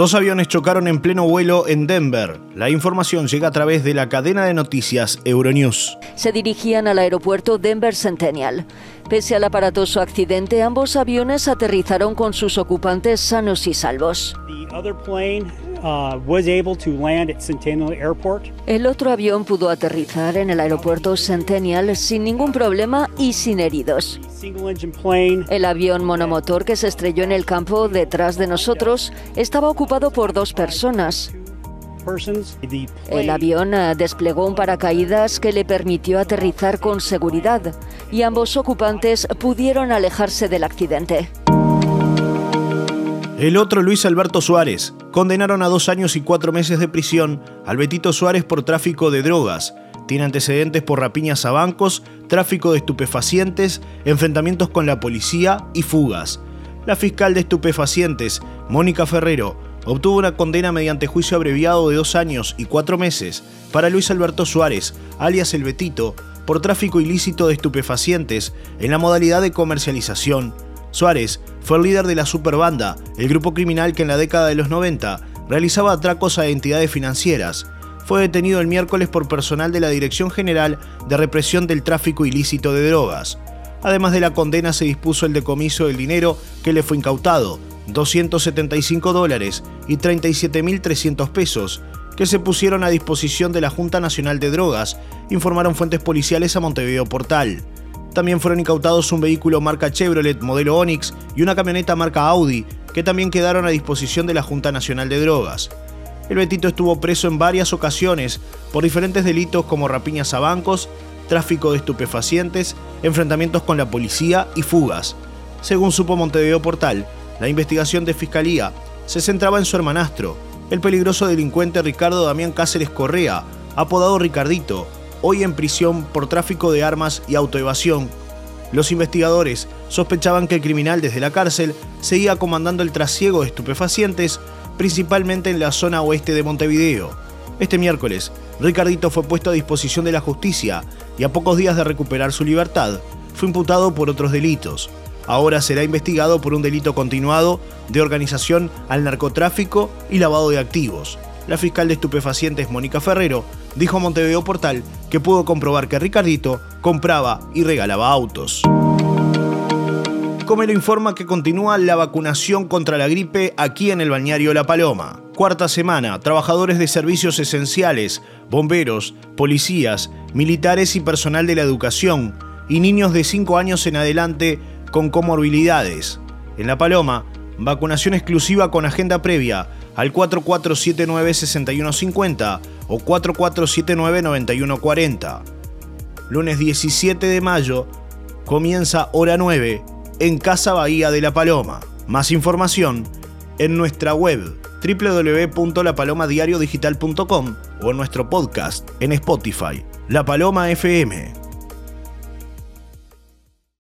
Dos aviones chocaron en pleno vuelo en Denver. La información llega a través de la cadena de noticias Euronews. Se dirigían al aeropuerto Denver Centennial. Pese al aparatoso accidente, ambos aviones aterrizaron con sus ocupantes sanos y salvos. El otro avión pudo aterrizar en el aeropuerto Centennial sin ningún problema y sin heridos. El avión monomotor que se estrelló en el campo detrás de nosotros estaba ocupado por dos personas. El avión uh, desplegó un paracaídas que le permitió aterrizar con seguridad y ambos ocupantes pudieron alejarse del accidente. El otro, Luis Alberto Suárez, condenaron a dos años y cuatro meses de prisión al Betito Suárez por tráfico de drogas. Tiene antecedentes por rapiñas a bancos, tráfico de estupefacientes, enfrentamientos con la policía y fugas. La fiscal de estupefacientes, Mónica Ferrero, obtuvo una condena mediante juicio abreviado de dos años y cuatro meses para Luis Alberto Suárez, alias El Betito, por tráfico ilícito de estupefacientes en la modalidad de comercialización Suárez fue el líder de la Superbanda, el grupo criminal que en la década de los 90 realizaba atracos a entidades financieras. Fue detenido el miércoles por personal de la Dirección General de Represión del Tráfico Ilícito de Drogas. Además de la condena se dispuso el decomiso del dinero que le fue incautado, 275 dólares y 37.300 pesos, que se pusieron a disposición de la Junta Nacional de Drogas, informaron fuentes policiales a Montevideo Portal. También fueron incautados un vehículo marca Chevrolet modelo Onix y una camioneta marca Audi, que también quedaron a disposición de la Junta Nacional de Drogas. El Betito estuvo preso en varias ocasiones por diferentes delitos como rapiñas a bancos, tráfico de estupefacientes, enfrentamientos con la policía y fugas. Según supo Montevideo Portal, la investigación de Fiscalía se centraba en su hermanastro, el peligroso delincuente Ricardo Damián Cáceres Correa, apodado Ricardito, hoy en prisión por tráfico de armas y autoevasión. Los investigadores sospechaban que el criminal desde la cárcel seguía comandando el trasiego de estupefacientes, principalmente en la zona oeste de Montevideo. Este miércoles, Ricardito fue puesto a disposición de la justicia y a pocos días de recuperar su libertad, fue imputado por otros delitos. Ahora será investigado por un delito continuado de organización al narcotráfico y lavado de activos. La fiscal de estupefacientes Mónica Ferrero dijo a Montevideo Portal que pudo comprobar que Ricardito compraba y regalaba autos. Comero informa que continúa la vacunación contra la gripe aquí en el balneario La Paloma. Cuarta semana, trabajadores de servicios esenciales, bomberos, policías, militares y personal de la educación, y niños de 5 años en adelante con comorbilidades. En La Paloma, vacunación exclusiva con agenda previa al 4479-6150 o 4479-9140. Lunes 17 de mayo comienza hora 9 en Casa Bahía de La Paloma. Más información en nuestra web www.lapalomadiariodigital.com o en nuestro podcast en Spotify, La Paloma FM.